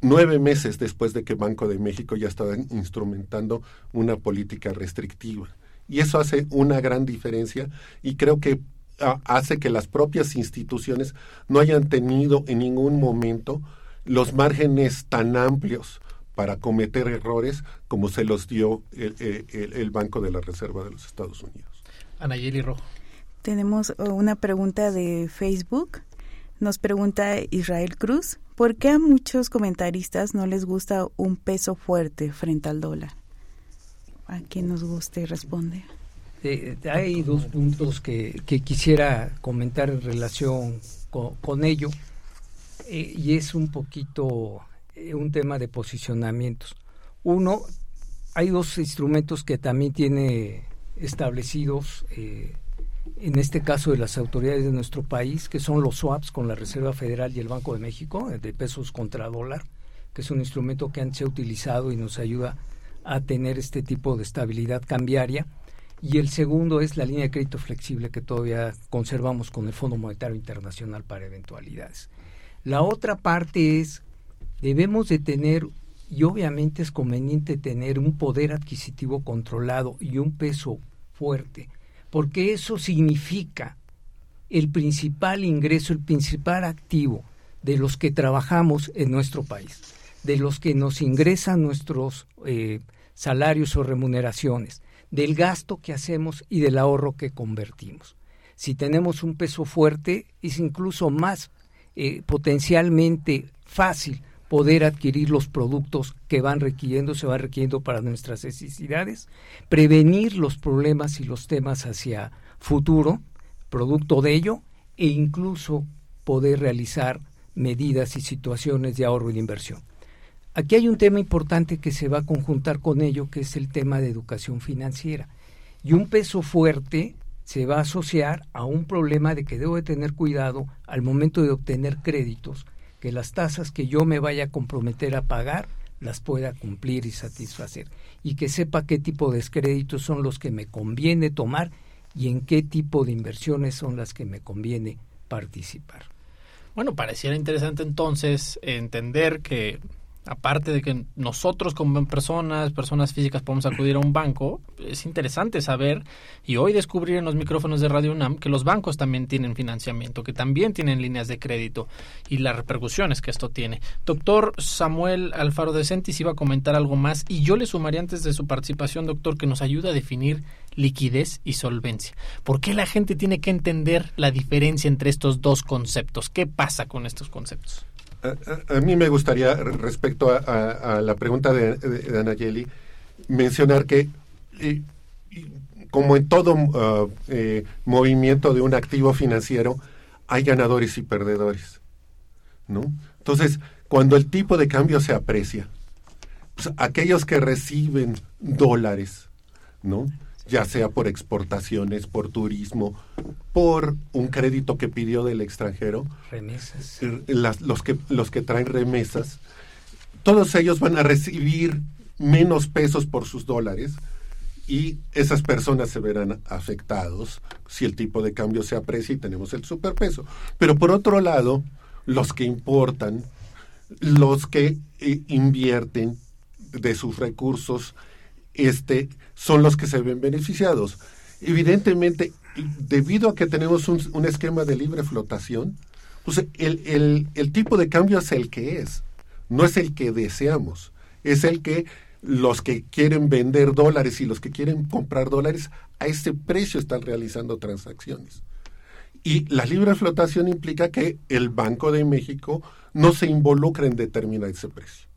nueve meses después de que Banco de México ya estaba instrumentando una política restrictiva. Y eso hace una gran diferencia y creo que hace que las propias instituciones no hayan tenido en ningún momento los márgenes tan amplios para cometer errores como se los dio el, Banco de la Reserva de los Estados Unidos. Anayeli Rojo. Tenemos uh, una pregunta de Facebook. Nos pregunta Israel Cruz, ¿por qué a muchos comentaristas no les gusta un peso fuerte frente al dólar? A quien nos guste responde. Eh, hay dos puntos que, quisiera comentar en relación con ello. Eh, y es un poquito eh, un tema de posicionamientos. Uno, hay dos instrumentos que también tiene establecidos, eh, en este caso de las autoridades de nuestro país, que son los swaps con la Reserva Federal y el Banco de México, de pesos contra dólar, que es un instrumento que antes se ha utilizado y nos ayuda a tener este tipo de estabilidad cambiaria. Y el segundo es la línea de crédito flexible que todavía conservamos con el Fondo Monetario Internacional para eventualidades. La otra parte es, debemos de tener, y obviamente es conveniente tener un poder adquisitivo controlado y un peso fuerte, porque eso significa el principal ingreso, el principal activo de los que trabajamos en nuestro país, de los que nos ingresan nuestros eh, salarios o remuneraciones, del gasto que hacemos y del ahorro que convertimos. Si tenemos un peso fuerte, es incluso más eh, potencialmente fácil poder adquirir los productos que van requiriendo, se van requiriendo para nuestras necesidades, prevenir los problemas y los temas hacia futuro, producto de ello, e incluso poder realizar medidas y situaciones de ahorro y de inversión. Aquí hay un tema importante que se va a conjuntar con ello, que es el tema de educación financiera. Y un peso fuerte se va a asociar a un problema de que debo de tener cuidado al momento de obtener créditos, que las tasas que yo me vaya a comprometer a pagar las pueda cumplir y satisfacer, y que sepa qué tipo de créditos son los que me conviene tomar y en qué tipo de inversiones son las que me conviene participar. Bueno, pareciera interesante entonces entender que aparte de que nosotros como personas, personas físicas podemos acudir a un banco, es interesante saber y hoy descubrir en los micrófonos de Radio UNAM que los bancos también tienen financiamiento, que también tienen líneas de crédito y las repercusiones que esto tiene. Doctor Samuel Alfaro de Centis iba a comentar algo más y yo le sumaría antes de su participación, doctor, que nos ayuda a definir liquidez y solvencia. ¿Por qué la gente tiene que entender la diferencia entre estos dos conceptos? ¿Qué pasa con estos conceptos? A, mí me gustaría, respecto a, la pregunta de, de, Anayeli, mencionar que, como en todo uh, eh, movimiento de un activo financiero, hay ganadores y perdedores. ¿no? Entonces, cuando el tipo de cambio se aprecia, pues, aquellos que reciben dólares, ¿no? Ya sea por exportaciones, por turismo, por un crédito que pidió del extranjero. Remesas. Eh, los, que, los que traen remesas, todos ellos van a recibir menos pesos por sus dólares y esas personas se verán afectados si el tipo de cambio se aprecia y tenemos el superpeso. Pero por otro lado, los que importan, los que eh, invierten de sus recursos, este, son los que se ven beneficiados. Evidentemente, debido a que tenemos un, esquema de libre flotación, pues el, el, tipo de cambio es el que es, no es el que deseamos, es el que los que quieren vender dólares y los que quieren comprar dólares a ese precio están realizando transacciones. Y la libre flotación implica que el Banco de México no se involucra en determinar ese precio,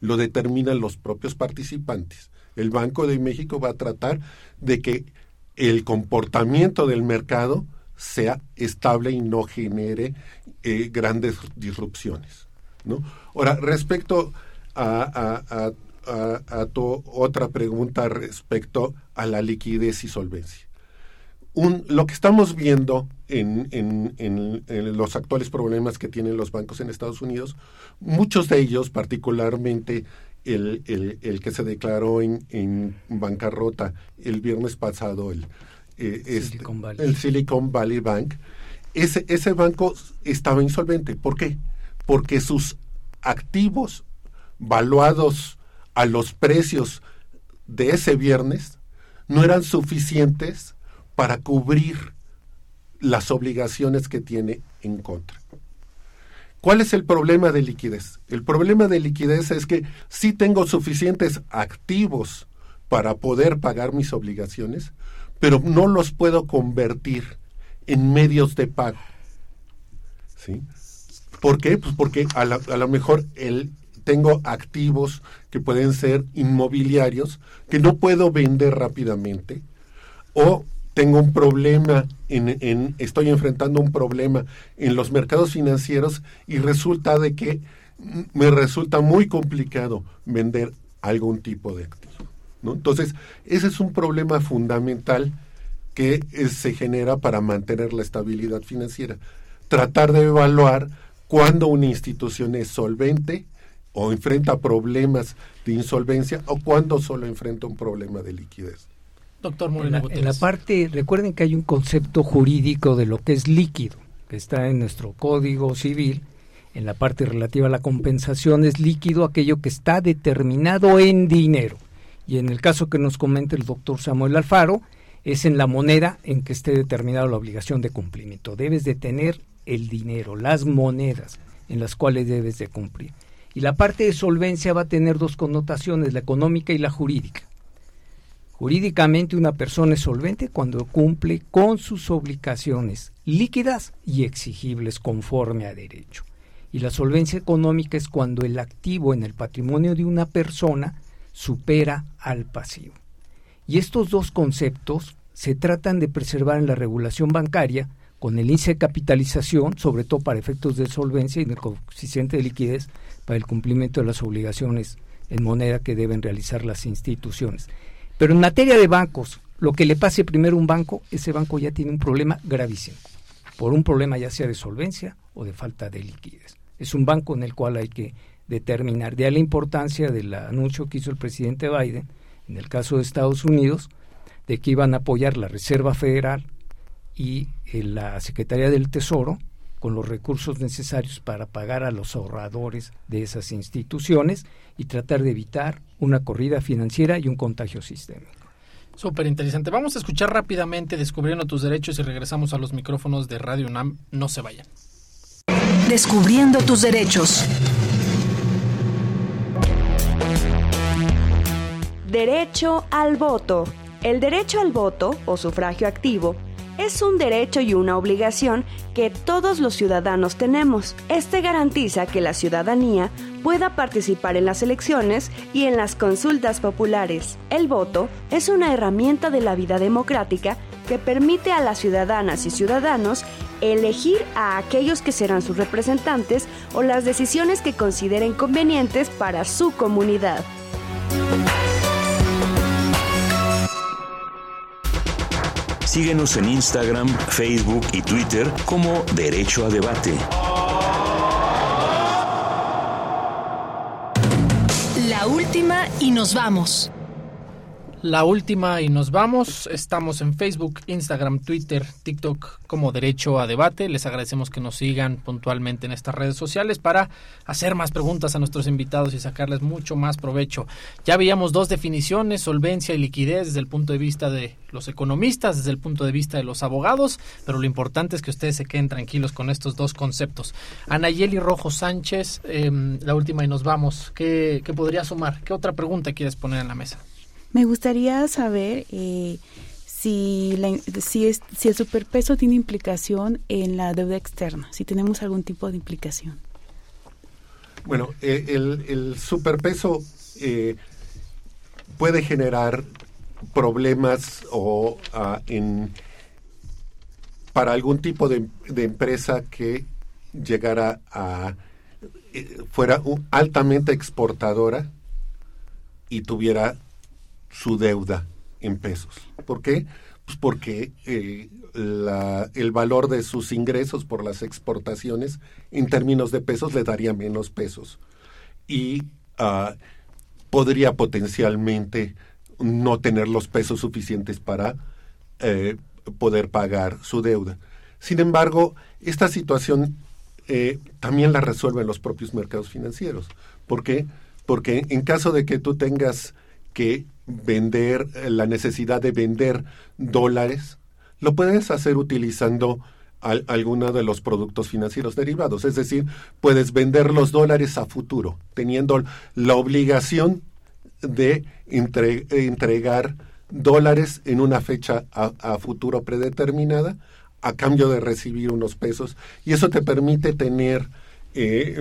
lo determinan los propios participantes el Banco de México va a tratar de que el comportamiento del mercado sea estable y no genere eh, grandes disrupciones. ¿no? Ahora, respecto a, tu otra pregunta respecto a la liquidez y solvencia. Un, lo que estamos viendo en, en, los actuales problemas que tienen los bancos en Estados Unidos, muchos de ellos, particularmente el, el, que se declaró en, en, bancarrota el viernes pasado, el, eh, este, Silicon Valley. el Silicon Valley Bank, ese, ese banco estaba insolvente. ¿Por qué? Porque sus activos valuados a los precios de ese viernes no eran suficientes para cubrir las obligaciones que tiene en contra. ¿Cuál es el problema de liquidez? El problema de liquidez es que sí tengo suficientes activos para poder pagar mis obligaciones, pero no los puedo convertir en medios de pago. ¿Sí? ¿Por qué? Pues porque a, lo mejor el, tengo activos que pueden ser inmobiliarios que no puedo vender rápidamente o tengo un problema, estoy enfrentando un problema en los mercados financieros y resulta de que me resulta muy complicado vender algún tipo de activo. Entonces, ese es un problema fundamental que eh, se genera para mantener la estabilidad financiera. Tratar de evaluar cuándo una institución es solvente o enfrenta problemas de insolvencia o cuándo solo enfrenta un problema de liquidez. Doctor Moreno en la, parte, recuerden que hay un concepto jurídico de lo que es líquido, que está en nuestro Código Civil, en la parte relativa a la compensación es líquido aquello que está determinado en dinero. Y en el caso que nos comenta el doctor Samuel Alfaro, es en la moneda en que esté determinada la obligación de cumplimiento. Debes de tener el dinero, las monedas en las cuales debes de cumplir. Y la parte de solvencia va a tener dos connotaciones, la económica y la jurídica. Jurídicamente una persona es solvente cuando cumple con sus obligaciones líquidas y exigibles conforme a derecho. Y la solvencia económica es cuando el activo en el patrimonio de una persona supera al pasivo. Y estos dos conceptos se tratan de preservar en la regulación bancaria con el índice de capitalización, sobre todo para efectos de solvencia y del coeficiente de liquidez para el cumplimiento de las obligaciones en moneda que deben realizar las instituciones. Pero en materia de bancos, lo que le pase primero a un banco, ese banco ya tiene un problema gravísimo, por un problema ya sea de solvencia o de falta de liquidez. Es un banco en el cual hay que determinar, de la importancia del anuncio que hizo el presidente Biden, en el caso de Estados Unidos, de que iban a apoyar la Reserva Federal y eh, la Secretaría del Tesoro con los recursos necesarios para pagar a los ahorradores de esas instituciones y tratar de evitar una corrida financiera y un contagio sistémico. Súper interesante. Vamos a escuchar rápidamente Descubriendo tus derechos y regresamos a los micrófonos de Radio UNAM. No se vayan. Descubriendo tus derechos. Derecho al voto. El derecho al voto o sufragio activo es un derecho y una obligación que todos los ciudadanos tenemos. Este garantiza que la ciudadanía pueda participar en las elecciones y en las consultas populares. El voto es una herramienta de la vida democrática que permite a las ciudadanas y ciudadanos elegir a aquellos que serán sus representantes o las decisiones que consideren convenientes para su comunidad. Síguenos en Instagram, Facebook y Twitter como Derecho a Debate. La última y nos vamos. La última y nos vamos. Estamos en Facebook, Instagram, Twitter, TikTok como Derecho a Debate. Les agradecemos que nos sigan puntualmente en estas redes sociales para hacer más preguntas a nuestros invitados y sacarles mucho más provecho. Ya veíamos dos definiciones, solvencia y liquidez desde el punto de vista de los economistas, desde el punto de vista de los abogados, pero lo importante es que ustedes se queden tranquilos con estos dos conceptos. Anayeli Rojo Sánchez, em, la última y nos vamos. ¿Qué, ¿Qué podría sumar? ¿Qué otra pregunta quieres poner en la mesa? Me gustaría saber eh, si, si, es, si el superpeso tiene implicación en la deuda externa, si tenemos algún tipo de implicación. Bueno, eh, el, el, superpeso eh, puede generar problemas o uh, en, para algún tipo de, empresa que llegara a fuera altamente exportadora y tuviera su deuda en pesos. ¿Por qué? Pues porque eh, el valor de sus ingresos por las exportaciones en términos de pesos le daría menos pesos y ah, podría potencialmente no tener los pesos suficientes para eh, poder pagar su deuda. Sin embargo, esta situación eh, también la resuelven los propios mercados financieros. ¿Por qué? Porque en caso de que tú tengas que vender, eh, la necesidad de vender dólares, lo puedes hacer utilizando alguno de los productos financieros derivados. Es decir, puedes vender los dólares a futuro, teniendo la obligación de entregar dólares en una fecha a, futuro predeterminada a cambio de recibir unos pesos. Y eso te permite tener eh,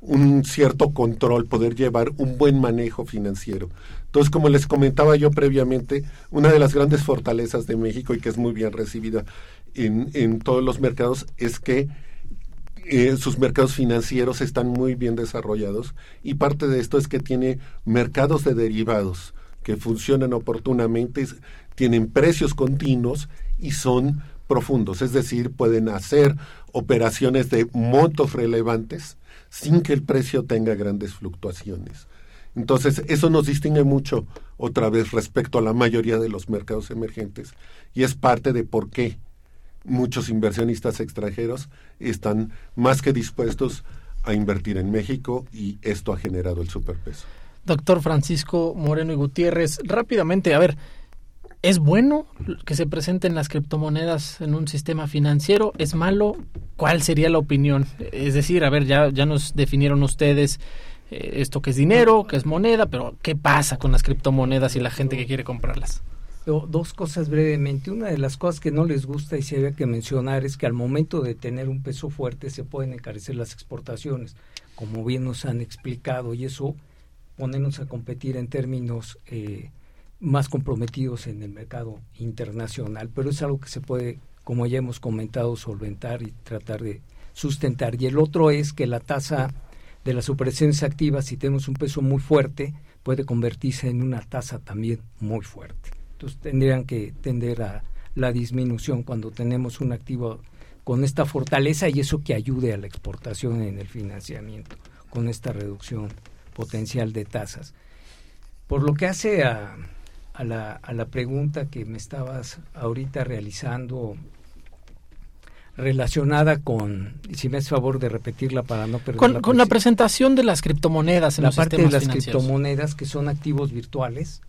un cierto control, poder llevar un buen manejo financiero. Entonces, como les comentaba yo previamente, una de las grandes fortalezas de México y que es muy bien recibida en, en todos los mercados es que eh, sus mercados financieros están muy bien desarrollados y parte de esto es que tiene mercados de derivados que funcionan oportunamente, tienen precios continuos y son profundos, es decir, pueden hacer operaciones de montos relevantes sin que el precio tenga grandes fluctuaciones. Entonces, eso nos distingue mucho otra vez respecto a la mayoría de los mercados emergentes y es parte de por qué muchos inversionistas extranjeros están más que dispuestos a invertir en México y esto ha generado el superpeso. Doctor Francisco Moreno y Gutiérrez, rápidamente, a ver, ¿Es bueno que se presenten las criptomonedas en un sistema financiero? ¿Es malo? ¿Cuál sería la opinión? Es decir, a ver, ya, ya nos definieron ustedes eh, esto que es dinero, que es moneda, pero ¿qué pasa con las criptomonedas y la gente que quiere comprarlas? dos cosas brevemente. Una de las cosas que no les gusta y se había que mencionar es que al momento de tener un peso fuerte se pueden encarecer las exportaciones, como bien nos han explicado, y eso ponernos a competir en términos eh, más comprometidos en el mercado internacional. Pero es algo que se puede, como ya hemos comentado, solventar y tratar de sustentar. Y el otro es que la tasa de las operaciones activas, si tenemos un peso muy fuerte, puede convertirse en una tasa también muy fuerte. Entonces tendrían que tender a la disminución cuando tenemos un activo con esta fortaleza y eso que ayude a la exportación en el financiamiento, con esta reducción potencial de tasas. Por lo que hace a, a, la, a la pregunta que me estabas ahorita realizando relacionada con, si me haces favor de repetirla para no perder con, la, con la presentación de las criptomonedas en la los parte de las criptomonedas que son activos virtuales,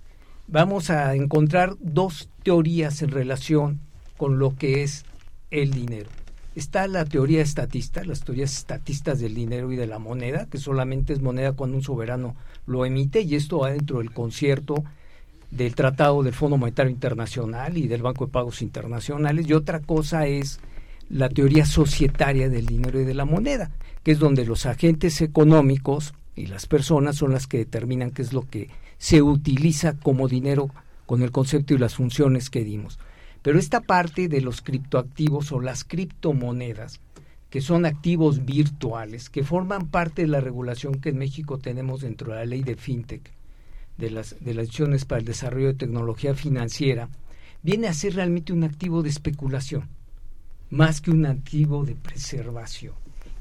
vamos a encontrar dos teorías en relación con lo que es el dinero. Está la teoría estatista, las teorías estatistas del dinero y de la moneda, que solamente es moneda cuando un soberano lo emite, y esto va dentro del concierto del Tratado del Fondo Monetario Internacional y del Banco de Pagos Internacionales, y otra cosa es la teoría societaria del dinero y de la moneda, que es donde los agentes económicos y las personas son las que determinan qué es lo que se utiliza como dinero con el concepto y las funciones que dimos. Pero esta parte de los criptoactivos o las criptomonedas, que son activos virtuales, que forman parte de la regulación que en México tenemos dentro de la ley de FinTech, de las, de las acciones para el desarrollo de tecnología financiera, viene a ser realmente un activo de especulación más que un activo de preservación.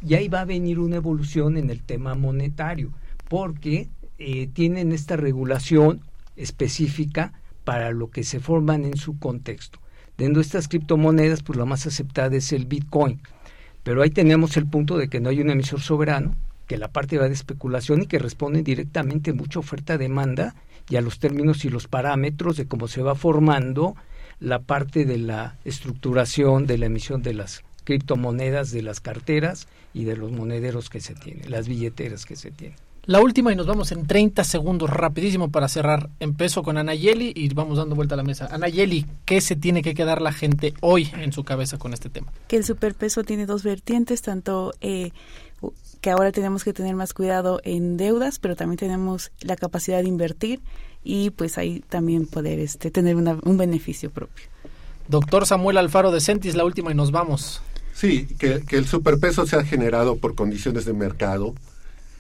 Y ahí va a venir una evolución en el tema monetario, porque eh, tienen esta regulación específica para lo que se forman en su contexto. Dentro de estas criptomonedas, pues la más aceptada es el Bitcoin. Pero ahí tenemos el punto de que no hay un emisor soberano, que la parte va de especulación y que responde directamente mucha oferta-demanda y a los términos y los parámetros de cómo se va formando la parte de la estructuración de la emisión de las criptomonedas, de las carteras y de los monederos que se tienen, las billeteras que se tienen. La última y nos vamos en 30 segundos rapidísimo para cerrar. Empezó con Anayeli y vamos dando vuelta a la mesa. Anayeli, ¿qué se tiene que quedar la gente hoy en su cabeza con este tema? Que el superpeso tiene dos vertientes, tanto eh, que ahora tenemos que tener más cuidado en deudas, pero también tenemos la capacidad de invertir y pues ahí también poder este, tener un beneficio propio. Doctor Samuel Alfaro de Centis, la última y nos vamos. Sí, que, el superpeso se ha generado por condiciones de mercado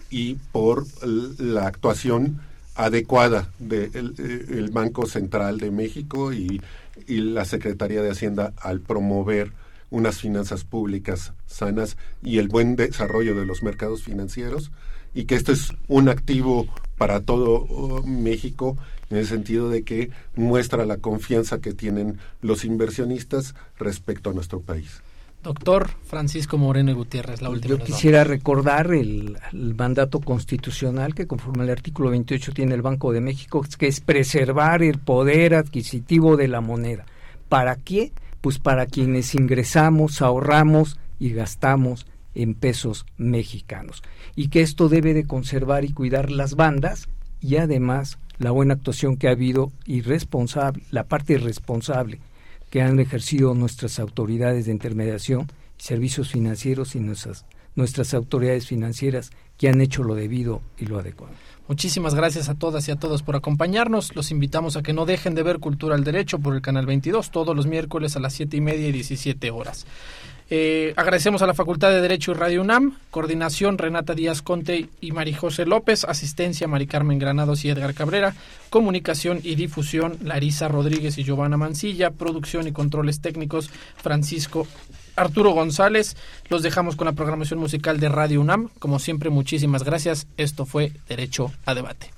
y por la actuación adecuada del de Banco Central de México y, y la Secretaría de Hacienda al promover unas finanzas públicas sanas y el buen desarrollo de los mercados financieros y que esto es un activo para todo uh, México en el sentido de que muestra la confianza que tienen los inversionistas respecto a nuestro país. Doctor Francisco Moreno y Gutiérrez, la última. Yo quisiera recordar el, el, mandato constitucional que conforme al artículo 28 tiene el Banco de México, que es preservar el poder adquisitivo de la moneda. ¿Para qué? Pues para quienes ingresamos, ahorramos y gastamos en pesos mexicanos. Y que esto debe de conservar y cuidar las bandas y además la buena actuación que ha habido y responsable, la parte responsable que han ejercido nuestras autoridades de intermediación, servicios financieros y nuestras, nuestras autoridades financieras que han hecho lo debido y lo adecuado. Muchísimas gracias a todas y a todos por acompañarnos. Los invitamos a que no dejen de ver Cultura al Derecho por el Canal 22 todos los miércoles a las 7 y media y 17 horas. Eh, agradecemos a la Facultad de Derecho y Radio UNAM, coordinación Renata Díaz Conte y Marijose López, asistencia Mari Carmen Granados y Edgar Cabrera, comunicación y difusión Larisa Rodríguez y Giovanna Mancilla, producción y controles técnicos Francisco Arturo González. Los dejamos con la programación musical de Radio UNAM. Como siempre, muchísimas gracias. Esto fue Derecho a Debate.